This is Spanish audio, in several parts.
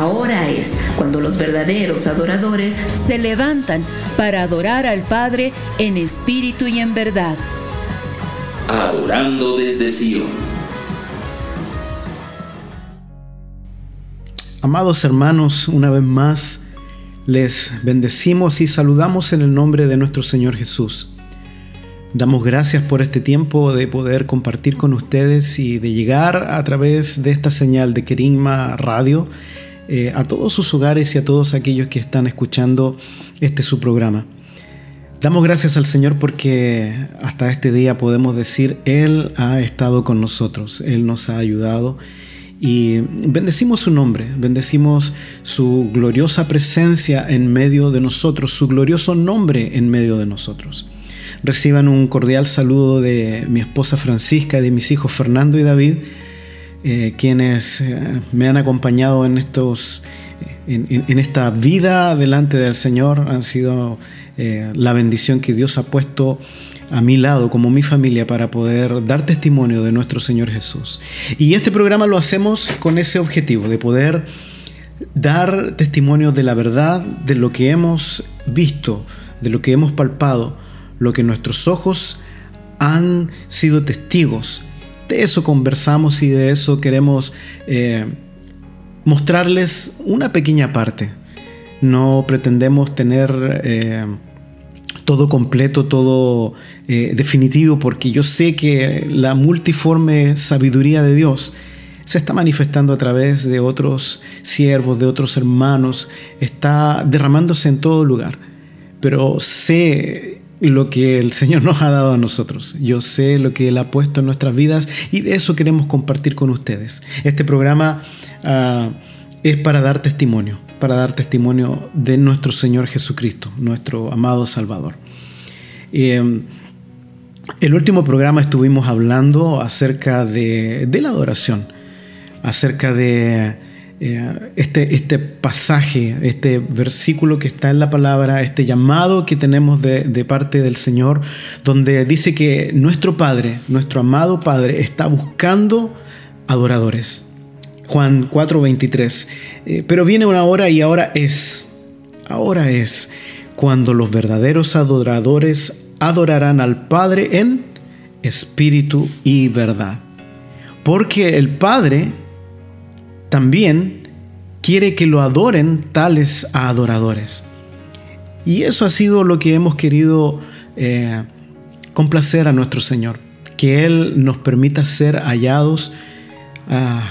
Ahora es cuando los verdaderos adoradores se levantan para adorar al Padre en espíritu y en verdad. Adorando desde Sion. Amados hermanos, una vez más les bendecimos y saludamos en el nombre de nuestro Señor Jesús. Damos gracias por este tiempo de poder compartir con ustedes y de llegar a través de esta señal de Keringma Radio eh, a todos sus hogares y a todos aquellos que están escuchando este su programa. Damos gracias al Señor porque hasta este día podemos decir, Él ha estado con nosotros, Él nos ha ayudado y bendecimos su nombre, bendecimos su gloriosa presencia en medio de nosotros, su glorioso nombre en medio de nosotros. Reciban un cordial saludo de mi esposa Francisca y de mis hijos Fernando y David eh, quienes eh, me han acompañado en, estos, en, esta vida delante del Señor han sido eh, la bendición que Dios ha puesto a mi lado, como mi familia, para poder dar testimonio de nuestro Señor Jesús. Y este programa lo hacemos con ese objetivo, de poder dar testimonio de la verdad, de lo que hemos visto, de lo que hemos palpado, lo que nuestros ojos han sido testigos de eso conversamos y de eso queremos eh, mostrarles una pequeña parte. No pretendemos tener eh, todo completo, todo eh, definitivo, porque yo sé que la multiforme sabiduría de Dios se está manifestando a través de otros siervos, de otros hermanos, está derramándose en todo lugar. Pero sé lo que el Señor nos ha dado a nosotros. Yo sé lo que Él ha puesto en nuestras vidas y de eso queremos compartir con ustedes. Este programa ah, es para dar testimonio, para dar testimonio de nuestro Señor Jesucristo, nuestro amado Salvador. Em, el último programa estuvimos hablando acerca de la adoración, acerca de este, este pasaje, este versículo que está en la palabra, este llamado que tenemos de, parte del Señor, donde dice que nuestro Padre, nuestro amado Padre, está buscando adoradores. Juan 4:23. Eh, pero viene una hora y ahora es, ahora es cuando los verdaderos adoradores adorarán al Padre en espíritu y verdad. Porque el Padre también quiere que lo adoren tales adoradores. Y eso ha sido lo que hemos querido eh, complacer a nuestro Señor, que Él nos permita ser hallados ah,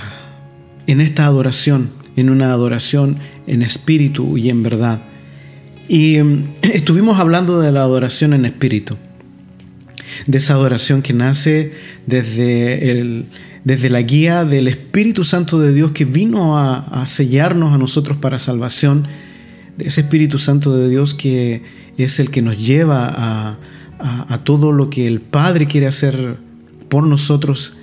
en esta adoración, en una adoración en espíritu y en verdad. Y mm, estuvimos hablando de la adoración en espíritu, de esa adoración que nace desde el, desde la guía del Espíritu Santo de Dios que vino a, sellarnos a nosotros para salvación, ese Espíritu Santo de Dios que es el que nos lleva a, a todo lo que el Padre quiere hacer por nosotros,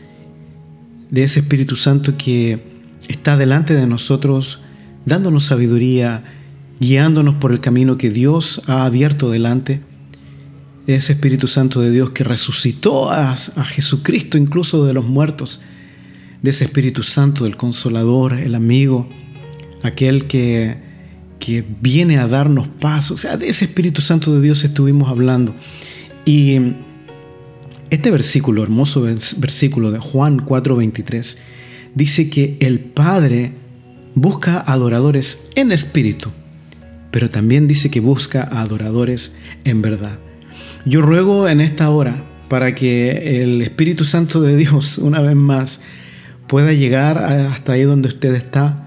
de ese Espíritu Santo que está delante de nosotros, dándonos sabiduría, guiándonos por el camino que Dios ha abierto delante ese Espíritu Santo de Dios que resucitó a, Jesucristo incluso de los muertos, de ese Espíritu Santo, del Consolador, el amigo, aquel que, que viene a darnos paz. O sea, de ese Espíritu Santo de Dios estuvimos hablando. Y este versículo, hermoso versículo de Juan 4:23, dice que el Padre busca adoradores en espíritu, pero también dice que busca adoradores en verdad. Yo ruego en esta hora para que el Espíritu Santo de Dios, una vez más, pueda llegar hasta ahí donde usted está,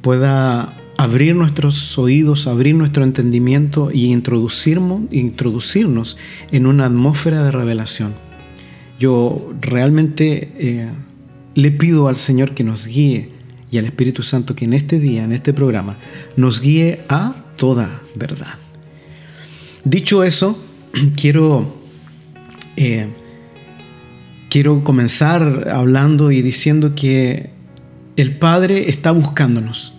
pueda abrir nuestros oídos, abrir nuestro entendimiento y introducirnos, en una atmósfera de revelación. Yo realmente eh, le pido al Señor que nos guíe y al Espíritu Santo que en este día, en este programa, nos guíe a toda verdad. Dicho eso, quiero, eh, quiero comenzar hablando y diciendo que el Padre está buscándonos.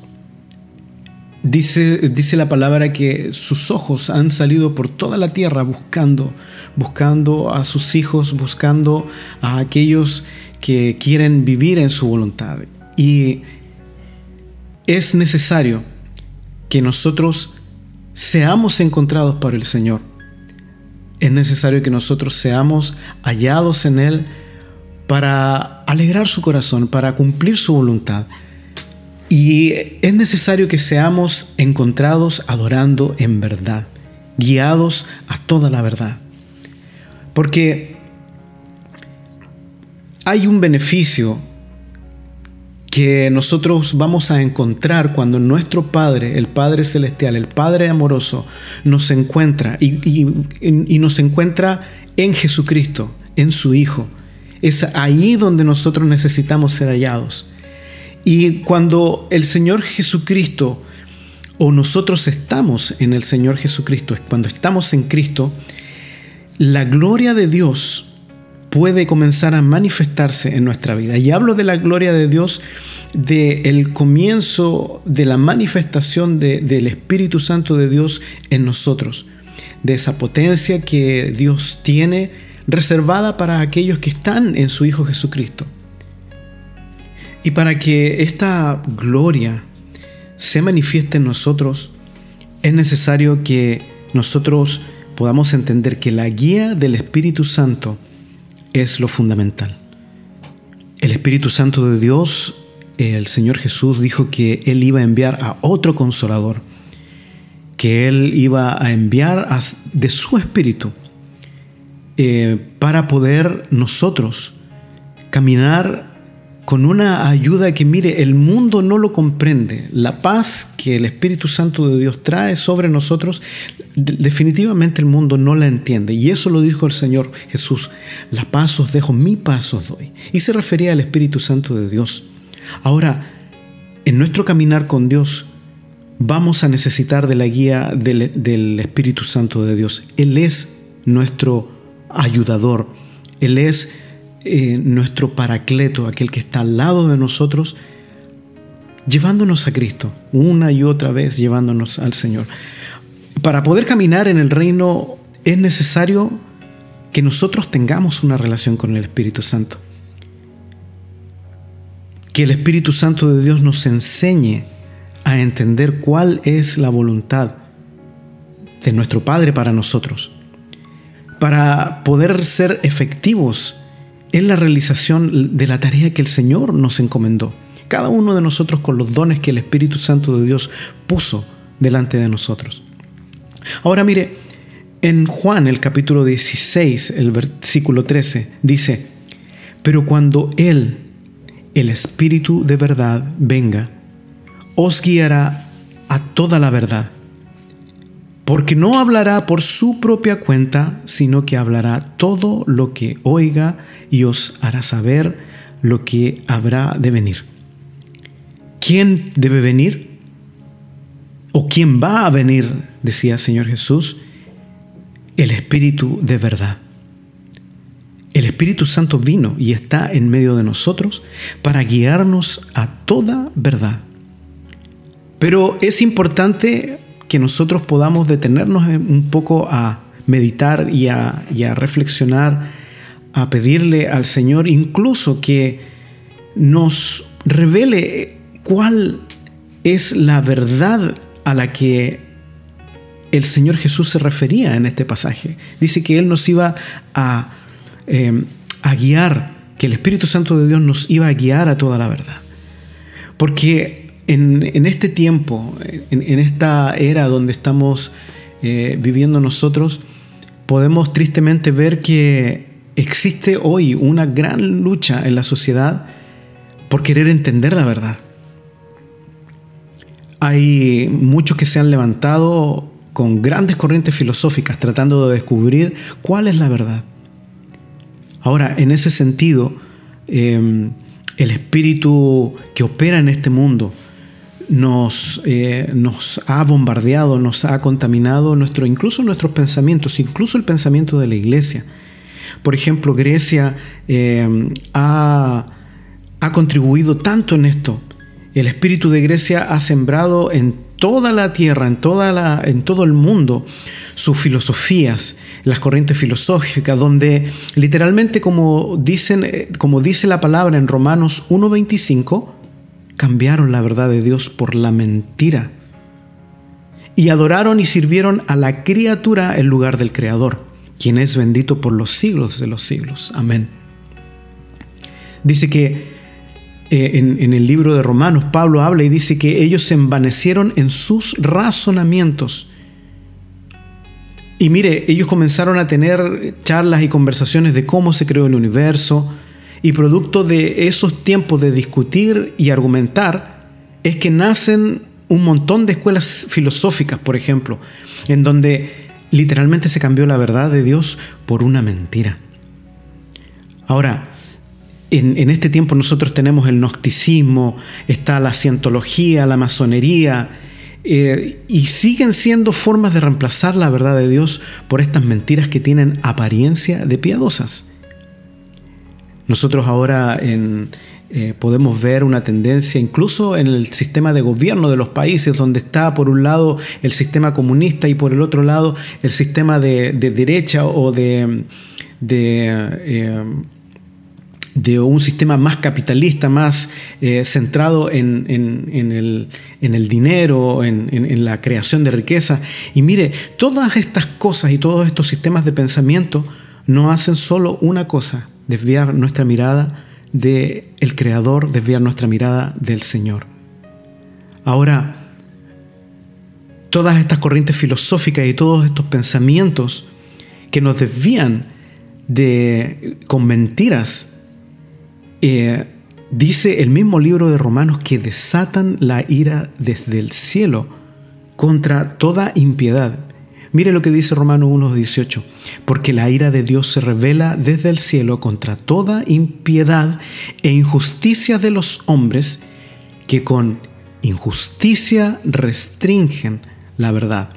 Dice, dice, la palabra que sus ojos han salido por toda la tierra buscando, buscando a sus hijos, buscando a aquellos que quieren vivir en su voluntad. Y es necesario que nosotros seamos encontrados por el Señor. Es necesario que nosotros seamos hallados en Él para alegrar su corazón, para cumplir su voluntad. Y es necesario que seamos encontrados adorando en verdad, guiados a toda la verdad. Porque hay un beneficio que nosotros vamos a encontrar cuando nuestro Padre, el Padre Celestial, el Padre amoroso, nos encuentra y, nos encuentra en Jesucristo, en su Hijo. Es ahí donde nosotros necesitamos ser hallados. Y cuando el Señor Jesucristo o nosotros estamos en el Señor Jesucristo, cuando estamos en Cristo, la gloria de Dios puede comenzar a manifestarse en nuestra vida. Y hablo de la gloria de Dios del el comienzo de la manifestación del Espíritu Santo de Dios en nosotros, de esa potencia que Dios tiene reservada para aquellos que están en su Hijo Jesucristo. Y para que esta gloria se manifieste en nosotros, es necesario que nosotros podamos entender que la guía del Espíritu Santo es lo fundamental. El Espíritu Santo de Dios, el Señor Jesús dijo que Él iba a enviar a otro consolador, que Él iba a enviar de su Espíritu eh, para poder nosotros caminar con una ayuda que, mire, el mundo no lo comprende. La paz que el Espíritu Santo de Dios trae sobre nosotros, definitivamente el mundo no la entiende. Y eso lo dijo el Señor Jesús. La paz os dejo, mi paz os doy. Y se refería al Espíritu Santo de Dios. Ahora, en nuestro caminar con Dios, vamos a necesitar de la guía del, Espíritu Santo de Dios. Él es nuestro ayudador. Él es eh, nuestro paracleto, aquel que está al lado de nosotros, llevándonos a Cristo, una y otra vez llevándonos al Señor. Para poder caminar en el reino es necesario que nosotros tengamos una relación con el Espíritu Santo. Que el Espíritu Santo de Dios nos enseñe a entender cuál es la voluntad de nuestro Padre para nosotros. Para poder ser efectivos es la realización de la tarea que el Señor nos encomendó. Cada uno de nosotros con los dones que el Espíritu Santo de Dios puso delante de nosotros. Ahora mire, en Juan el capítulo 16, el versículo 13, dice, pero cuando Él, el Espíritu de verdad, venga, os guiará a toda la verdad porque no hablará por su propia cuenta, sino que hablará todo lo que oiga y os hará saber lo que habrá de venir. ¿Quién debe venir? ¿O quién va a venir? decía el Señor Jesús. El Espíritu de verdad. El Espíritu Santo vino y está en medio de nosotros para guiarnos a toda verdad. Pero es importante que nosotros podamos detenernos un poco a meditar y a, reflexionar, a pedirle al Señor incluso que nos revele cuál es la verdad a la que el Señor Jesús se refería en este pasaje. Dice que Él nos iba a, em, a guiar, que el Espíritu Santo de Dios nos iba a guiar a toda la verdad. Porque en, este tiempo, en, esta era donde estamos eh, viviendo nosotros, podemos tristemente ver que existe hoy una gran lucha en la sociedad por querer entender la verdad. Hay muchos que se han levantado con grandes corrientes filosóficas tratando de descubrir cuál es la verdad. Ahora, en ese sentido, eh, el espíritu que opera en este mundo, nos, eh, nos ha bombardeado, nos ha contaminado nuestro, incluso nuestros pensamientos, incluso el pensamiento de la iglesia. Por ejemplo, Grecia eh, ha, ha contribuido tanto en esto. El espíritu de Grecia ha sembrado en toda la tierra, en, toda la, en todo el mundo, sus filosofías, las corrientes filosóficas, donde literalmente como, dicen, eh, como dice la palabra en Romanos 1.25, cambiaron la verdad de Dios por la mentira y adoraron y sirvieron a la criatura en lugar del Creador, quien es bendito por los siglos de los siglos. Amén. Dice que eh, en, en, el libro de Romanos Pablo habla y dice que ellos se envanecieron en sus razonamientos. Y mire, ellos comenzaron a tener charlas y conversaciones de cómo se creó el universo, y producto de esos tiempos de discutir y argumentar, es que nacen un montón de escuelas filosóficas, por ejemplo, en donde literalmente se cambió la verdad de Dios por una mentira. Ahora, en, este tiempo nosotros tenemos el gnosticismo, está la cientología, la masonería, eh, y siguen siendo formas de reemplazar la verdad de Dios por estas mentiras que tienen apariencia de piadosas. Nosotros ahora eh, podemos ver una tendencia incluso en el sistema de gobierno de los países, donde está por un lado el sistema comunista y por el otro lado el sistema de, derecha o de, eh, de, un sistema más capitalista, más eh, centrado en, el, dinero, en la creación de riqueza. Y mire, todas estas cosas y todos estos sistemas de pensamiento no hacen solo una cosa, desviar nuestra mirada del el Creador, desviar nuestra mirada del Señor. Ahora, todas estas corrientes filosóficas y todos estos pensamientos que nos desvían de, con mentiras, eh, dice el mismo libro de Romanos que desatan la ira desde el cielo contra toda impiedad. Mire lo que dice Romanos 1.18, porque la ira de Dios se revela desde el cielo contra toda impiedad e injusticia de los hombres que con injusticia restringen la verdad.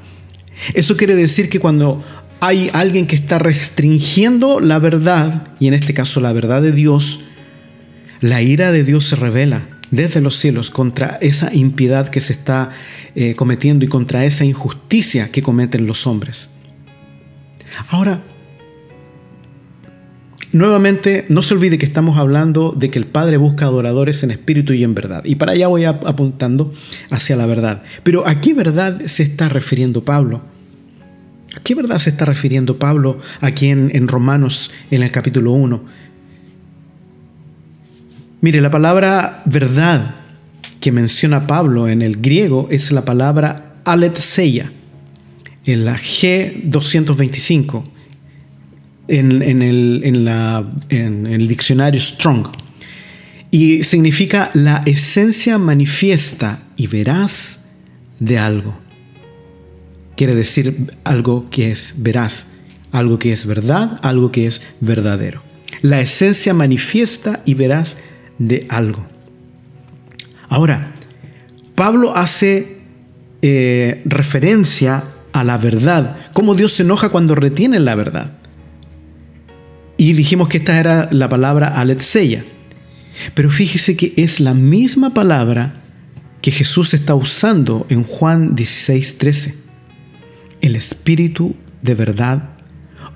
Eso quiere decir que cuando hay alguien que está restringiendo la verdad, y en este caso la verdad de Dios, la ira de Dios se revela desde los cielos contra esa impiedad que se está eh, cometiendo y contra esa injusticia que cometen los hombres. Ahora, nuevamente, no se olvide que estamos hablando de que el Padre busca adoradores en espíritu y en verdad. Y para allá voy apuntando hacia la verdad. Pero ¿a qué verdad se está refiriendo Pablo? ¿A qué verdad se está refiriendo Pablo aquí en, en Romanos en el capítulo 1? Mire, la palabra verdad que menciona Pablo en el griego es la palabra aletseia, en la G225, en, el, en el diccionario Strong. Y significa la esencia manifiesta y veraz de algo. Quiere decir algo que es veraz, algo que es verdad, algo que es verdadero. La esencia manifiesta y veraz de algo. Ahora, Pablo hace eh, referencia a la verdad, cómo Dios se enoja cuando retiene la verdad. Y dijimos que esta era la palabra aletseia. Pero fíjese que es la misma palabra que Jesús está usando en Juan 16, 13. El Espíritu de verdad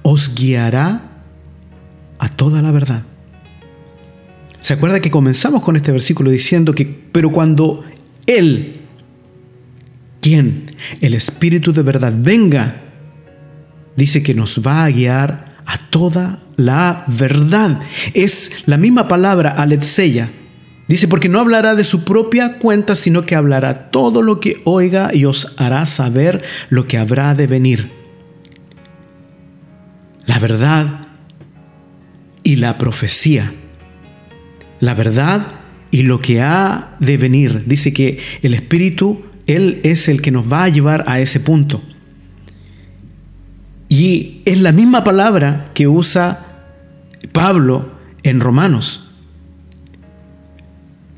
os guiará a toda la verdad. ¿Se acuerda que comenzamos con este versículo diciendo que, pero cuando Él, quien, el Espíritu de verdad, venga, dice que nos va a guiar a toda la verdad. Es la misma palabra, aletseya. Dice, porque no hablará de su propia cuenta, sino que hablará todo lo que oiga y os hará saber lo que habrá de venir. La verdad y la profecía la verdad y lo que ha de venir. Dice que el Espíritu, Él es el que nos va a llevar a ese punto. Y es la misma palabra que usa Pablo en Romanos.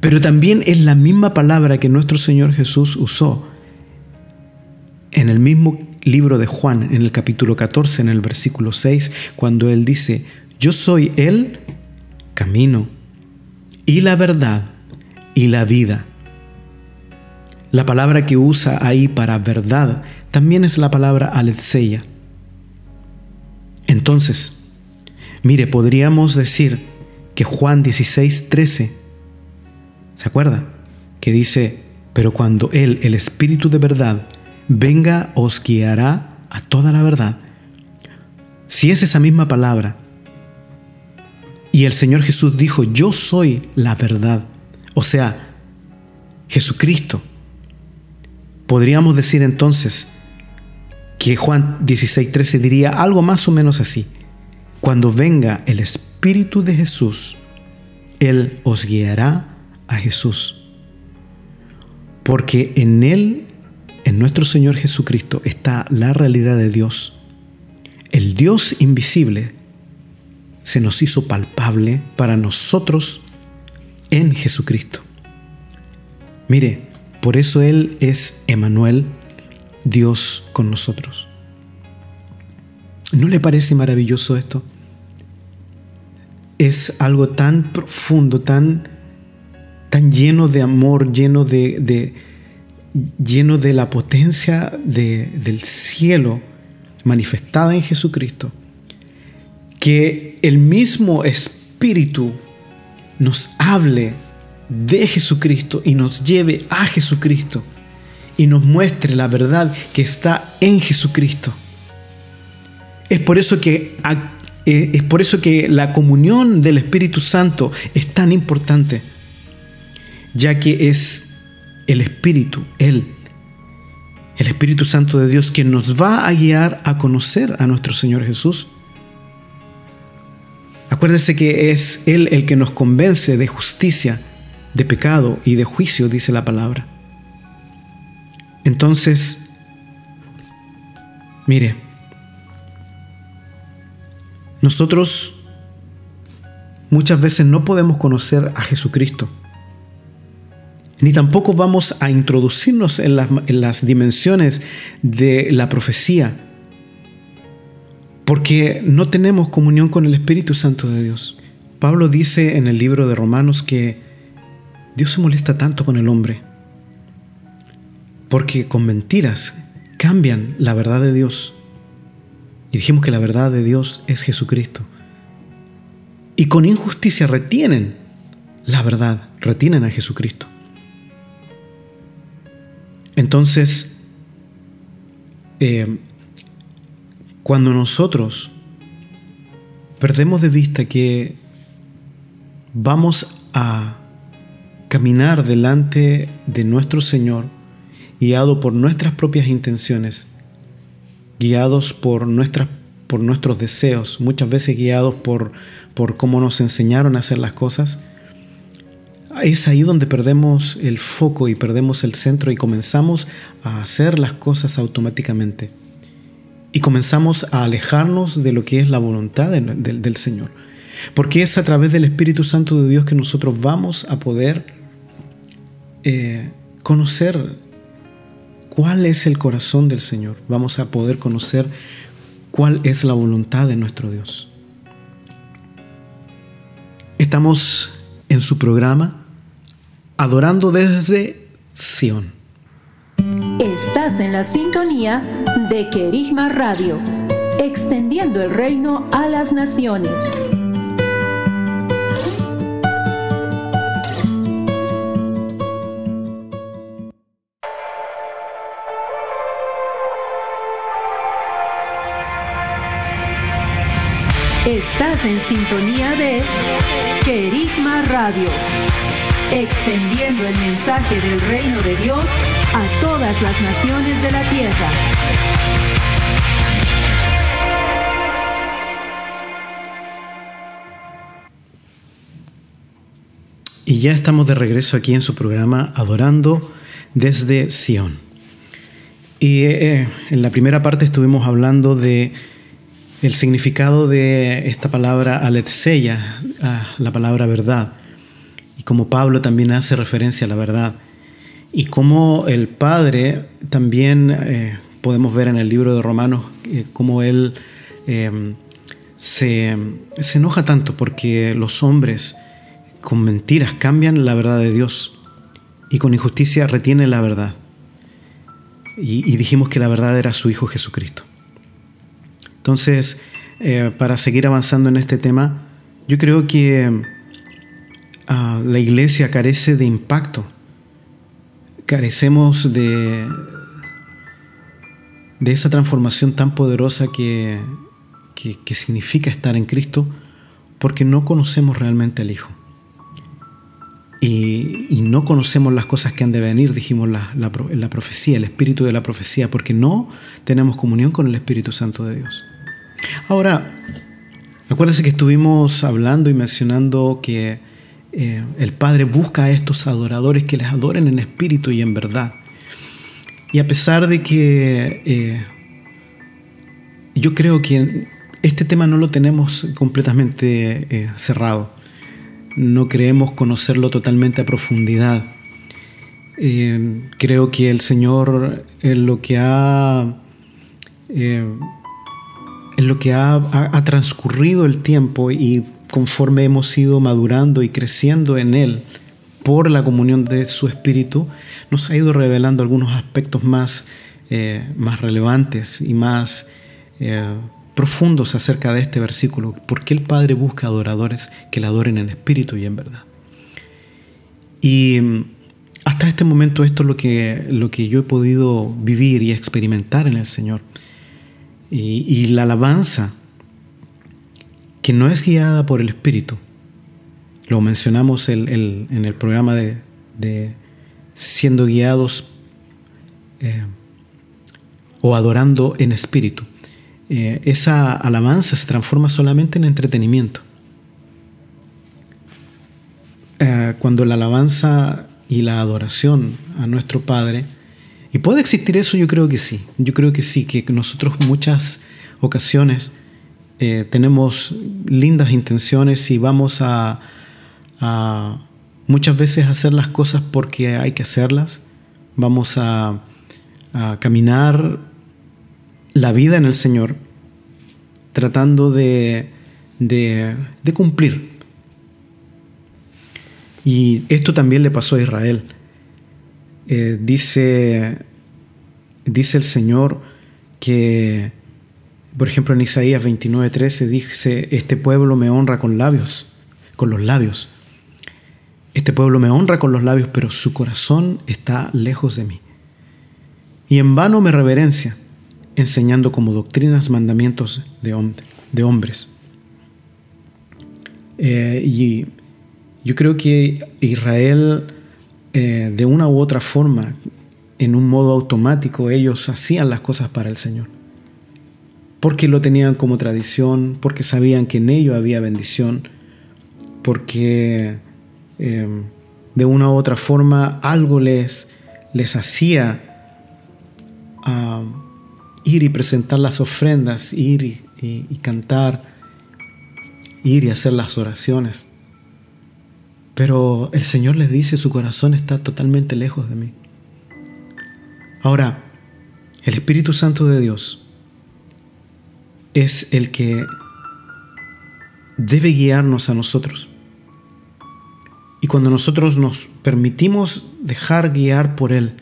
Pero también es la misma palabra que nuestro Señor Jesús usó en el mismo libro de Juan, en el capítulo 14, en el versículo 6, cuando Él dice, yo soy el camino, y la verdad y la vida. La palabra que usa ahí para verdad también es la palabra aletseia. Entonces, mire, podríamos decir que Juan 16, 13, ¿se acuerda? que dice, pero cuando Él, el Espíritu de verdad, venga, os guiará a toda la verdad. Si es esa misma palabra, y el Señor Jesús dijo, yo soy la verdad, o sea, Jesucristo, podríamos decir entonces que Juan 16:13 diría algo más o menos así, cuando venga el Espíritu de Jesús, Él os guiará a Jesús. Porque en Él, en nuestro Señor Jesucristo, está la realidad de Dios. El Dios invisible se nos hizo palpable para nosotros en Jesucristo. Mire, por eso Él es Emanuel, Dios con nosotros. ¿No le parece maravilloso esto? Es algo tan profundo, tan tan lleno de amor, lleno de, lleno de la potencia del cielo manifestada en Jesucristo, que el mismo Espíritu nos hable de Jesucristo y nos lleve a Jesucristo y nos muestre la verdad que está en Jesucristo. Es por eso que eh, es por eso que la comunión del Espíritu Santo es tan importante ya que es el Espíritu, Él, el Espíritu Santo de Dios, quien nos va a guiar a conocer a nuestro Señor Jesús. Acuérdese que es Él el que nos convence de justicia, de pecado y de juicio, dice la palabra. Entonces, mire, nosotros muchas veces no podemos conocer a Jesucristo ni tampoco vamos a introducirnos en las, dimensiones de la profecía, porque no tenemos comunión con el Espíritu Santo de Dios. Pablo dice en el libro de Romanos que Dios se molesta tanto con el hombre, porque con mentiras cambian la verdad de Dios. Y dijimos que la verdad de Dios es Jesucristo. Y con injusticia retienen la verdad, retienen a Jesucristo. Entonces, eh, cuando nosotros perdemos de vista que vamos a caminar delante de nuestro Señor, guiado por nuestras propias intenciones, guiados por, nuestras, por nuestros deseos, muchas veces guiados por, por cómo nos enseñaron a hacer las cosas, es ahí donde perdemos el foco y perdemos el centro y comenzamos a hacer las cosas automáticamente. Y comenzamos a alejarnos de lo que es la voluntad del Señor. Porque es a través del Espíritu Santo de Dios que nosotros vamos a poder eh, conocer cuál es el corazón del Señor. Vamos a poder conocer cuál es la voluntad de nuestro Dios. Estamos en su programa adorando desde Sion. Estás en la sintonía de Querigma Radio, extendiendo el reino a las naciones. Estás en sintonía de Querigma Radio extendiendo el mensaje del reino de Dios a todas las naciones de la tierra. Y ya estamos de regreso aquí en su programa Adorando desde Sion. Y eh, en la primera parte estuvimos hablando de el significado de esta palabra aletseya, la palabra verdad y como Pablo también hace referencia a la verdad, y como el Padre también eh, podemos ver en el libro de Romanos eh, cómo él em, se, enoja tanto porque los hombres con mentiras cambian la verdad de Dios y con injusticia retienen la verdad. Y, dijimos que la verdad era su Hijo Jesucristo. Entonces, eh, para seguir avanzando en este tema, yo creo que la iglesia carece de impacto carecemos de, de esa transformación tan poderosa que, que, significa estar en Cristo porque no conocemos realmente al Hijo. Y, no conocemos las cosas que han de venir, dijimos la, la, la profecía, el espíritu de la profecía, porque no tenemos comunión con el Espíritu Santo de Dios. Ahora, acuérdense que estuvimos hablando y mencionando que eh, el Padre busca a estos adoradores que les adoren en espíritu y en verdad. Y a pesar de que eh, yo creo que este tema no lo tenemos completamente eh, cerrado, no creemos conocerlo totalmente a profundidad. creo que el Señor en lo que ha en lo que ha, transcurrido el tiempo y conforme hemos ido madurando y creciendo en Él por la comunión de su Espíritu, nos ha ido revelando algunos aspectos más, eh, más relevantes y más eh, profundos acerca de este versículo. ¿Por qué el Padre busca adoradores que le adoren en espíritu y en verdad? Y mm, hasta este momento esto es lo que, lo que yo he podido vivir y experimentar en el Señor. Y, la alabanza, que no es guiada por el Espíritu, lo mencionamos en el programa de, siendo guiados eh, o adorando en espíritu. Eh, esa alabanza se transforma solamente en entretenimiento. Eh, cuando la alabanza y la adoración a nuestro Padre ¿Y puede existir eso? Yo creo que sí. Yo creo que sí, que nosotros muchas ocasiones eh, tenemos lindas intenciones y vamos a, muchas veces hacer las cosas porque hay que hacerlas. Vamos a, caminar la vida en el Señor tratando de, de, cumplir. Y esto también le pasó a Israel. Eh, dice, dice el Señor que, por ejemplo, en Isaías 29:13 dice, este pueblo me honra con labios, con los labios. Este pueblo me honra con los labios, pero su corazón está lejos de mí. Y en vano me reverencia, enseñando como doctrinas mandamientos de, de hombres. Eh, y yo creo que Israel eh, de una u otra forma, en un modo automático, ellos hacían las cosas para el Señor. Porque lo tenían como tradición, porque sabían que en ello había bendición, porque eh, de una u otra forma algo les, les hacía ah, ir y presentar las ofrendas, ir y cantar, ir y hacer las oraciones. Pero el Señor les dice, su corazón está totalmente lejos de mí. Ahora, el Espíritu Santo de Dios es el que debe guiarnos a nosotros. Y cuando nosotros nos permitimos dejar guiar por Él,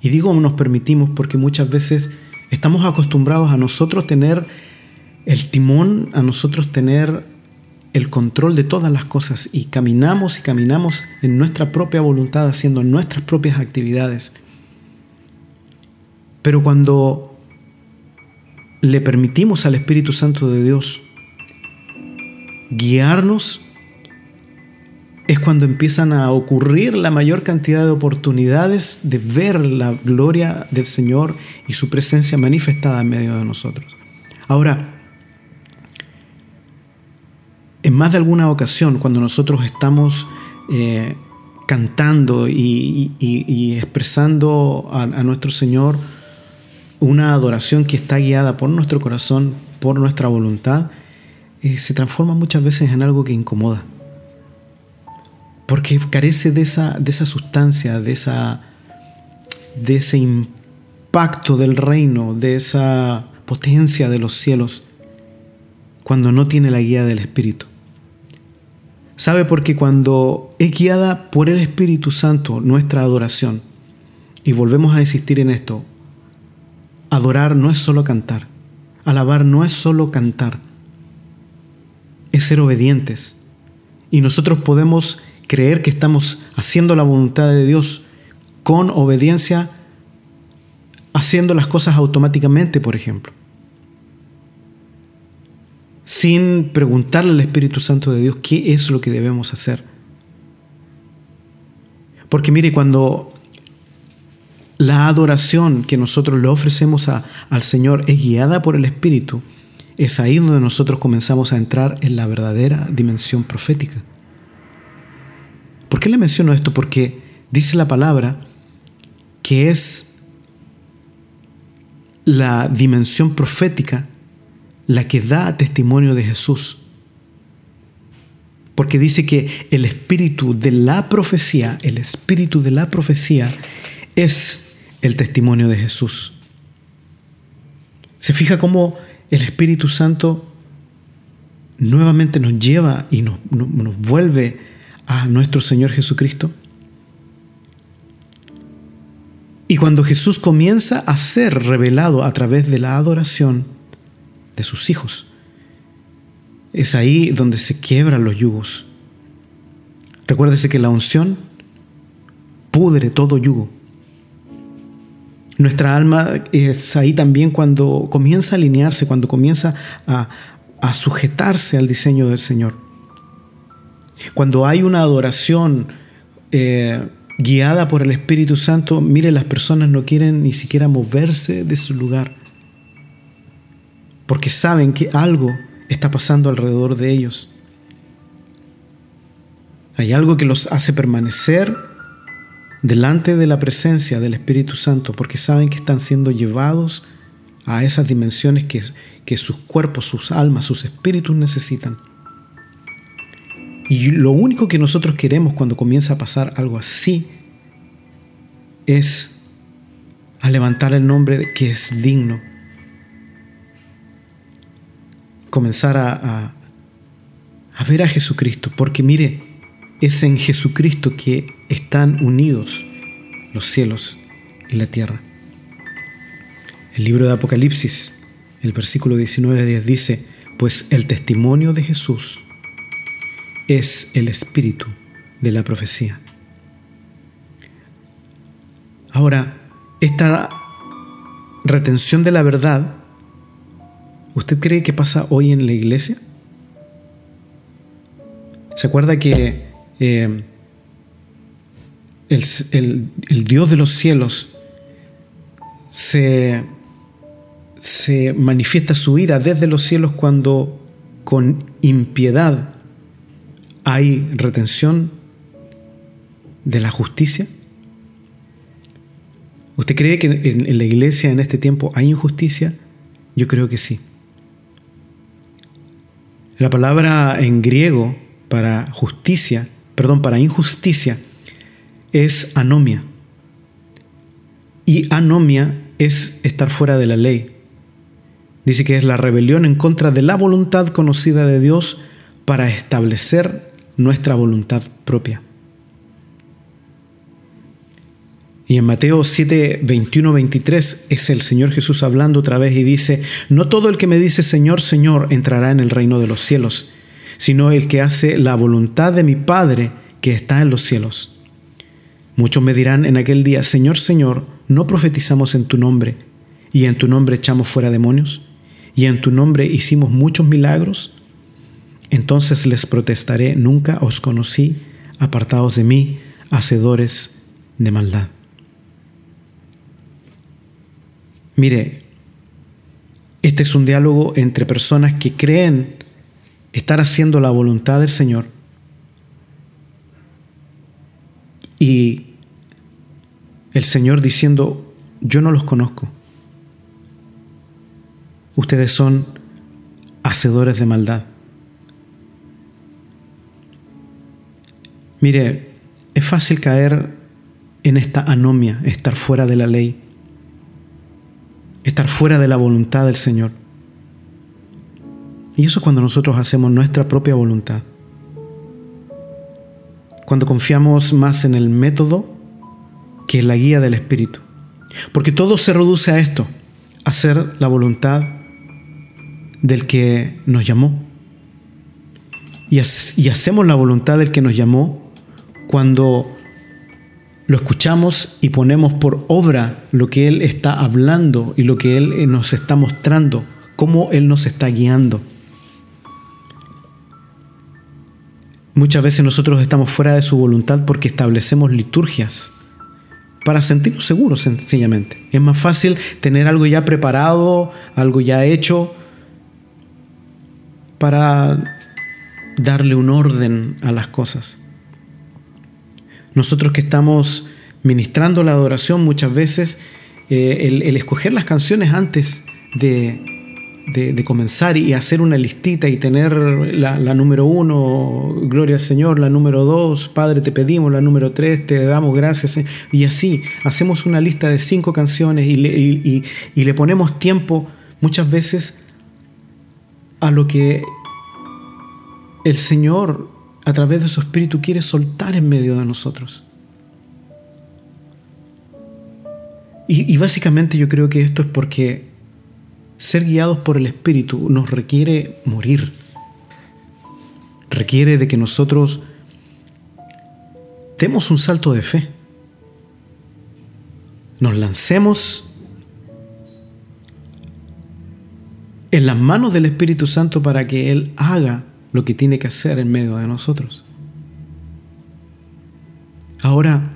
y digo nos permitimos porque muchas veces estamos acostumbrados a nosotros tener el timón, a nosotros tener el control de todas las cosas y caminamos y caminamos en nuestra propia voluntad haciendo nuestras propias actividades. Pero cuando le permitimos al Espíritu Santo de Dios guiarnos, es cuando empiezan a ocurrir la mayor cantidad de oportunidades de ver la gloria del Señor y su presencia manifestada en medio de nosotros. Ahora, en más de alguna ocasión, cuando nosotros estamos eh, cantando y, expresando a, nuestro Señor una adoración que está guiada por nuestro corazón, por nuestra voluntad, eh, se transforma muchas veces en algo que incomoda. Porque carece de esa, de esa sustancia, de, esa, de ese impacto del reino, de esa potencia de los cielos cuando no tiene la guía del Espíritu. ¿Sabe? Porque cuando es guiada por el Espíritu Santo nuestra adoración, y volvemos a insistir en esto, adorar no es solo cantar, alabar no es solo cantar, es ser obedientes. Y nosotros podemos creer que estamos haciendo la voluntad de Dios con obediencia, haciendo las cosas automáticamente, por ejemplo. Sin preguntarle al Espíritu Santo de Dios qué es lo que debemos hacer. Porque mire, cuando la adoración que nosotros le ofrecemos al Señor es guiada por el Espíritu, es ahí donde nosotros comenzamos a entrar en la verdadera dimensión profética. ¿Por qué le menciono esto? Porque dice la palabra que es la dimensión profética la que da testimonio de Jesús. Porque dice que el espíritu de la profecía, el espíritu de la profecía es el testimonio de Jesús. Se fija cómo el Espíritu Santo nuevamente nos lleva y nos, nos vuelve a nuestro Señor Jesucristo. Y cuando Jesús comienza a ser revelado a través de la adoración de sus hijos, es ahí donde se quiebran los yugos. Recuérdese que la unción pudre todo yugo. Nuestra alma es ahí también cuando comienza a alinearse, cuando comienza a, a sujetarse al diseño del Señor. Cuando hay una adoración eh, guiada por el Espíritu Santo, mire, las personas no quieren ni siquiera moverse de su lugar, porque saben que algo está pasando alrededor de ellos. Hay algo que los hace permanecer delante de la presencia del Espíritu Santo, porque saben que están siendo llevados a esas dimensiones que, que sus cuerpos, sus almas, sus espíritus necesitan. Y lo único que nosotros queremos cuando comienza a pasar algo así es a levantar el nombre que es digno comenzar a, a, ver a Jesucristo, porque mire, es en Jesucristo que están unidos los cielos y la tierra. El libro de Apocalipsis, el versículo 19 dice, pues el testimonio de Jesús es el espíritu de la profecía. Ahora, esta retención de la verdad ¿Usted cree que pasa hoy en la iglesia? ¿Se acuerda que eh, el, Dios de los cielos se, se manifiesta su ira desde los cielos cuando con impiedad hay retención de la justicia? ¿Usted cree que en, la iglesia en este tiempo hay injusticia? Yo creo que sí. La palabra en griego para justicia, perdón, para injusticia es anomia. Y anomia es estar fuera de la ley. Dice que es la rebelión en contra de la voluntad conocida de Dios para establecer nuestra voluntad propia. Y en Mateo 7, 21, 23 es el Señor Jesús hablando otra vez y dice, no todo el que me dice Señor, Señor entrará en el reino de los cielos, sino el que hace la voluntad de mi Padre que está en los cielos. Muchos me dirán en aquel día, Señor, Señor, ¿no profetizamos en tu nombre? ¿Y en tu nombre echamos fuera demonios? ¿Y en tu nombre hicimos muchos milagros? Entonces les protestaré, nunca os conocí, apartados de mí, hacedores de maldad. Mire, este es un diálogo entre personas que creen estar haciendo la voluntad del Señor y el Señor diciendo, yo no los conozco. Ustedes son hacedores de maldad. Mire, es fácil caer en esta anomia, estar fuera de la ley estar fuera de la voluntad del Señor. Y eso es cuando nosotros hacemos nuestra propia voluntad. Cuando confiamos más en el método que en la guía del Espíritu. Porque todo se reduce a esto, hacer la voluntad del que nos llamó. Y, y hacemos la voluntad del que nos llamó cuando lo escuchamos y ponemos por obra lo que Él está hablando y lo que Él eh, nos está mostrando, cómo Él nos está guiando. Muchas veces nosotros estamos fuera de su voluntad porque establecemos liturgias para sentirnos seguros sencillamente. Es más fácil tener algo ya preparado, algo ya hecho, para darle un orden a las cosas. Nosotros que estamos ministrando la adoración muchas veces, eh, el, escoger las canciones antes de, comenzar y hacer una listita y tener la, número uno, Gloria al Señor, la número dos, Padre te pedimos, la número tres, te damos gracias, y así hacemos una lista de cinco canciones y le, y le ponemos tiempo muchas veces a lo que el Señor a través de su Espíritu quiere soltar en medio de nosotros. Y, básicamente yo creo que esto es porque ser guiados por el Espíritu nos requiere morir. Requiere de que nosotros demos un salto de fe. Nos lancemos en las manos del Espíritu Santo para que Él haga lo que tiene que hacer en medio de nosotros. Ahora,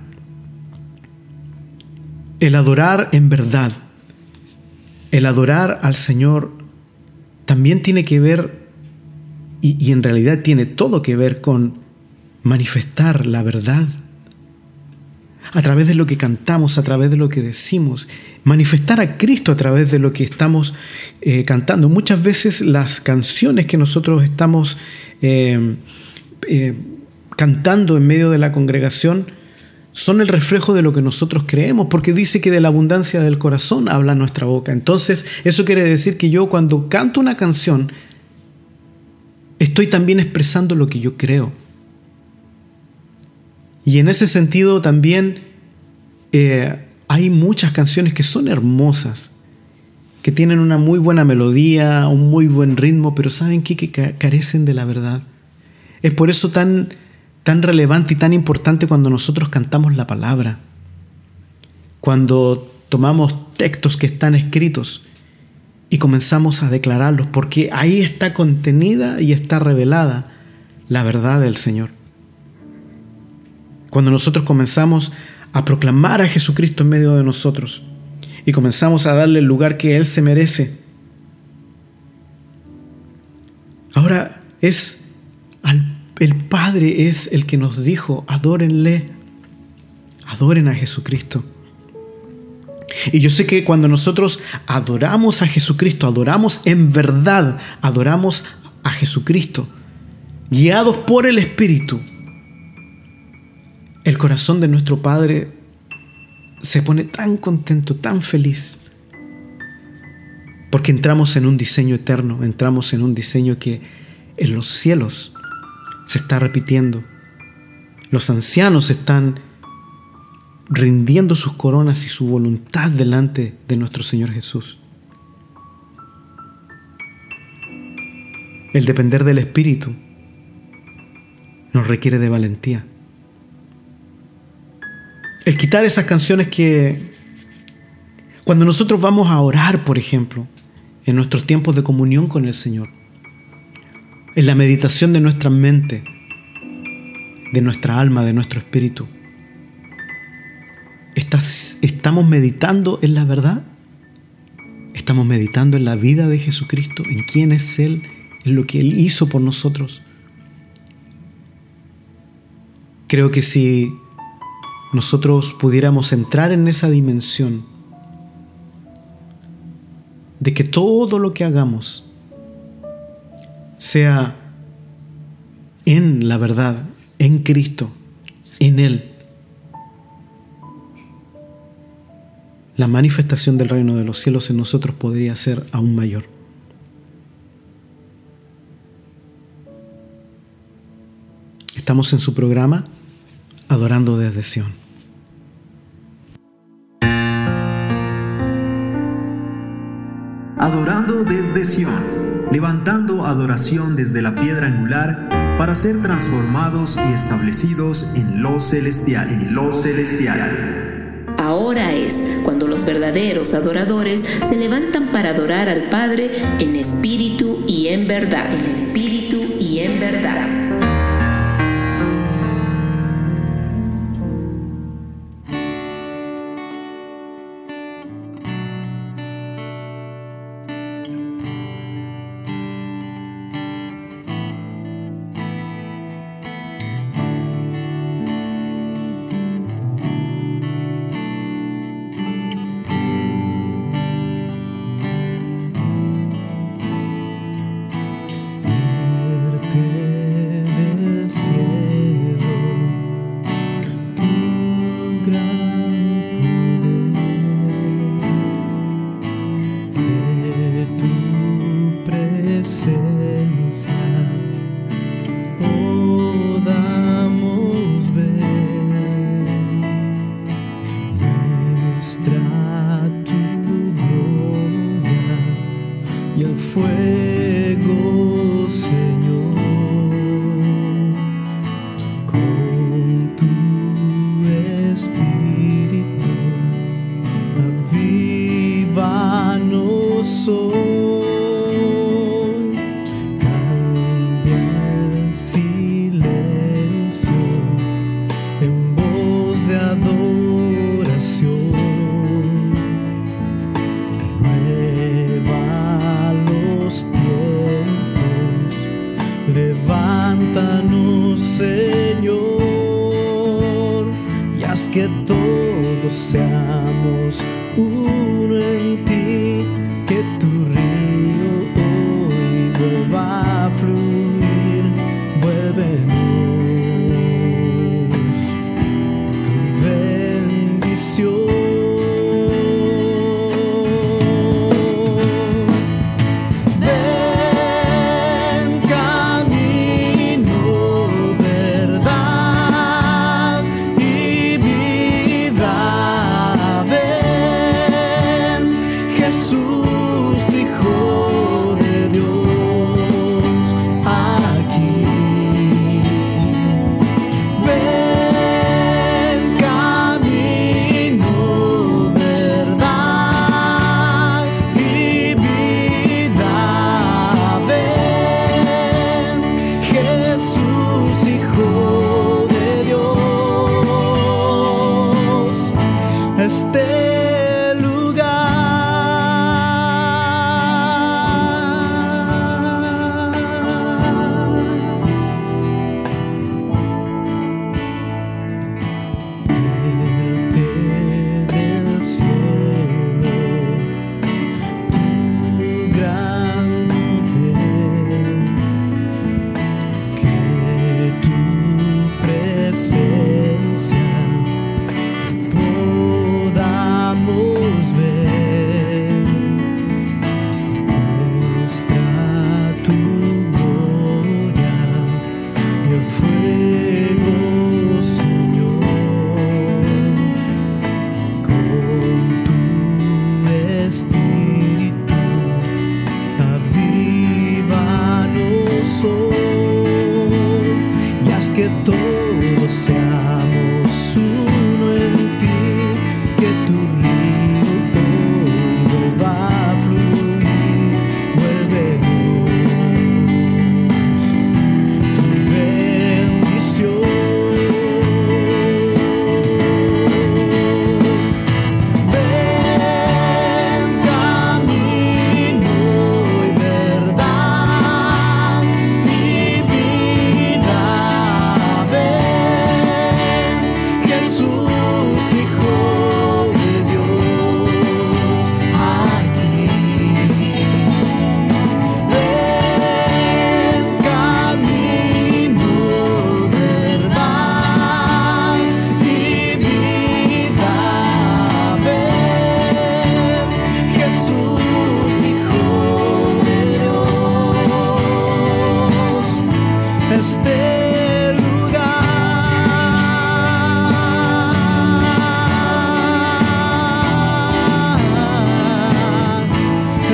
el adorar en verdad, el adorar al Señor, también tiene que ver, y, en realidad tiene todo que ver con manifestar la verdad a través de lo que cantamos, a través de lo que decimos, manifestar a Cristo a través de lo que estamos eh, cantando. Muchas veces las canciones que nosotros estamos eh, eh, cantando en medio de la congregación son el reflejo de lo que nosotros creemos, porque dice que de la abundancia del corazón habla nuestra boca. Entonces, eso quiere decir que yo cuando canto una canción, estoy también expresando lo que yo creo. Y en ese sentido también eh, hay muchas canciones que son hermosas, que tienen una muy buena melodía, un muy buen ritmo, pero ¿saben qué? Que carecen de la verdad. Es por eso tan, tan relevante y tan importante cuando nosotros cantamos la palabra, cuando tomamos textos que están escritos y comenzamos a declararlos, porque ahí está contenida y está revelada la verdad del Señor. Cuando nosotros comenzamos a proclamar a Jesucristo en medio de nosotros y comenzamos a darle el lugar que Él se merece. Ahora es el Padre es el que nos dijo, adórenle, adoren a Jesucristo. Y yo sé que cuando nosotros adoramos a Jesucristo, adoramos en verdad, adoramos a Jesucristo, guiados por el Espíritu, el corazón de nuestro Padre se pone tan contento, tan feliz, porque entramos en un diseño eterno, entramos en un diseño que en los cielos se está repitiendo. Los ancianos están rindiendo sus coronas y su voluntad delante de nuestro Señor Jesús. El depender del Espíritu nos requiere de valentía. El quitar esas canciones que cuando nosotros vamos a orar, por ejemplo, en nuestros tiempos de comunión con el Señor, en la meditación de nuestra mente, de nuestra alma, de nuestro espíritu, ¿estamos meditando en la verdad? ¿Estamos meditando en la vida de Jesucristo, en quién es Él, en lo que Él hizo por nosotros? Creo que si nosotros pudiéramos entrar en esa dimensión de que todo lo que hagamos sea en la verdad, en Cristo, en Él. La manifestación del reino de los cielos en nosotros podría ser aún mayor. Estamos en su programa Adorando desde Sion. Adorando desde Sion, levantando adoración desde la piedra angular para ser transformados y establecidos en lo celestial. En lo celestial. Ahora es cuando los verdaderos adoradores se levantan para adorar al Padre en espíritu y en verdad. En espíritu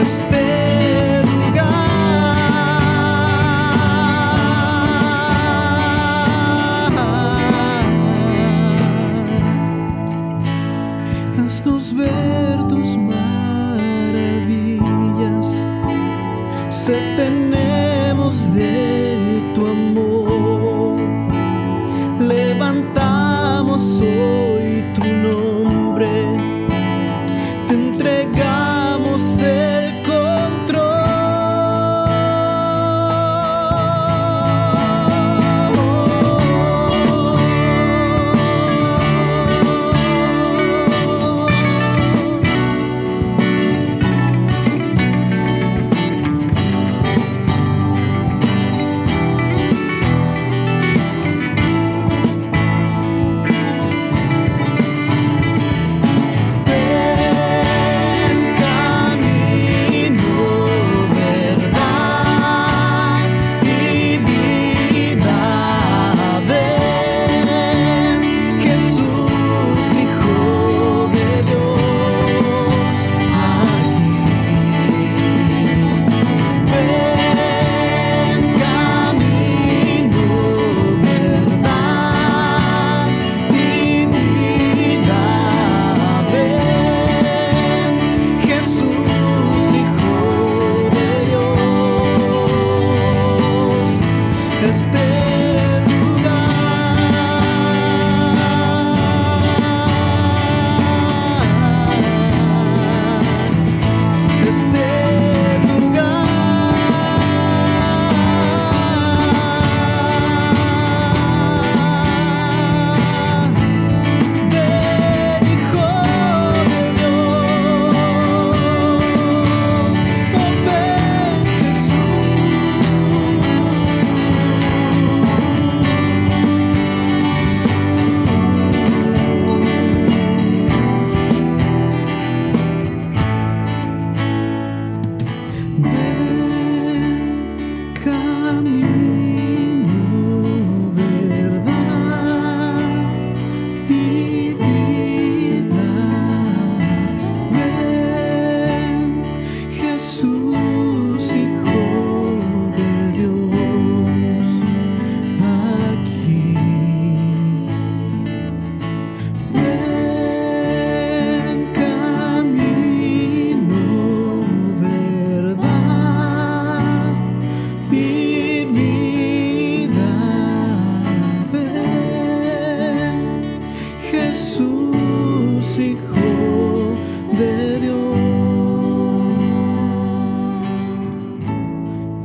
tristeza.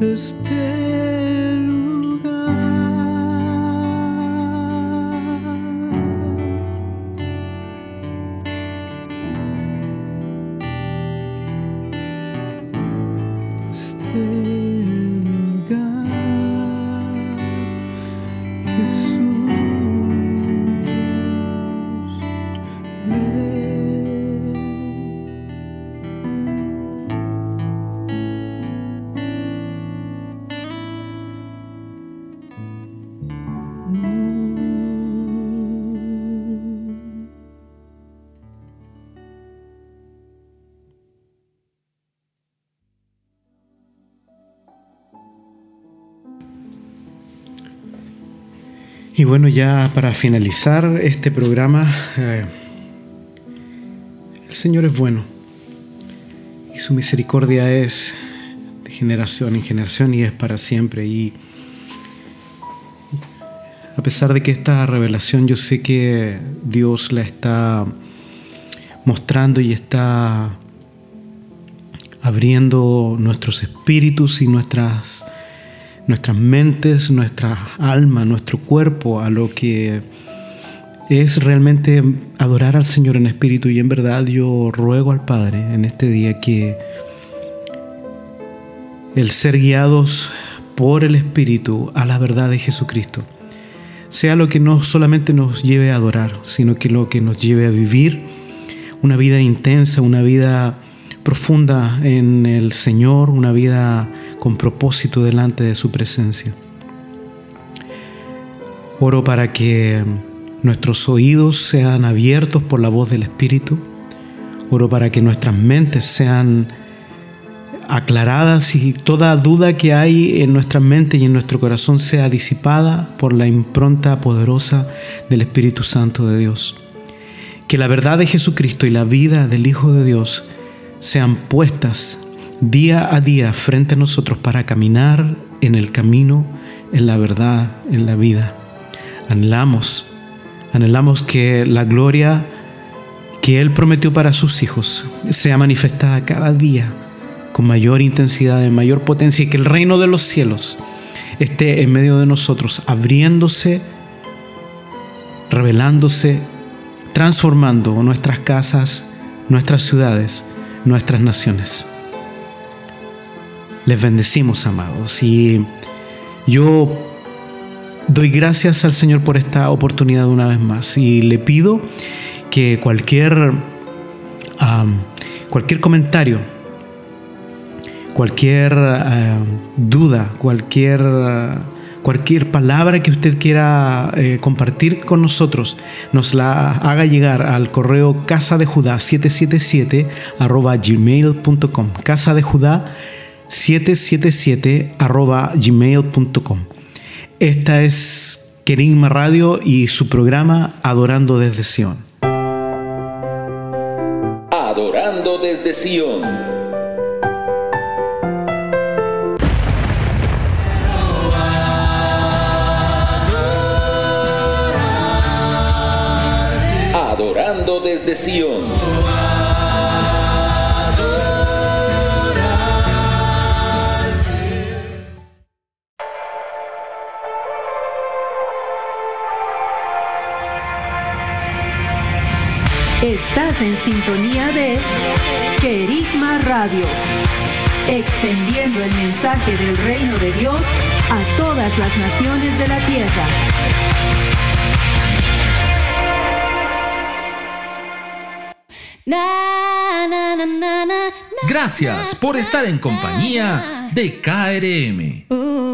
Este Y bueno, ya para finalizar este programa, eh, el Señor es bueno y su misericordia es de generación en generación y es para siempre. Y a pesar de que esta revelación yo sé que Dios la está mostrando y está abriendo nuestros espíritus y nuestras nuestras mentes, nuestra alma, nuestro cuerpo a lo que es realmente adorar al Señor en espíritu. Y en verdad yo ruego al Padre en este día que el ser guiados por el Espíritu a la verdad de Jesucristo sea lo que no solamente nos lleve a adorar, sino que lo que nos lleve a vivir una vida intensa, una vida profunda en el Señor, una vida con propósito delante de su presencia. Oro para que nuestros oídos sean abiertos por la voz del Espíritu. Oro para que nuestras mentes sean aclaradas y toda duda que hay en nuestra mente y en nuestro corazón sea disipada por la impronta poderosa del Espíritu Santo de Dios. que la verdad de Jesucristo y la vida del Hijo de Dios sean puestas día a día frente a nosotros para caminar en el camino, en la verdad, en la vida. Anhelamos, anhelamos que la gloria que Él prometió para sus hijos sea manifestada cada día con mayor intensidad, en mayor potencia y que el reino de los cielos esté en medio de nosotros, abriéndose, revelándose, transformando nuestras casas, nuestras ciudades, nuestras naciones. Les bendecimos, amados, y yo doy gracias al Señor por esta oportunidad una vez más y le pido que cualquier, cualquier comentario, cualquier duda, cualquier, cualquier palabra que usted quiera eh, compartir con nosotros, nos la haga llegar al correo casa de Judá 777 arroba gmail.com. Casa de Judá 777 arroba gmail.com. Esta es Querigma Radio y su programa Adorando desde Sion. Adorando desde Sion. Adorando desde Sion. Estás en sintonía de Querigma Radio, extendiendo el mensaje del reino de Dios a todas las naciones de la tierra. Gracias por estar en compañía de KRM.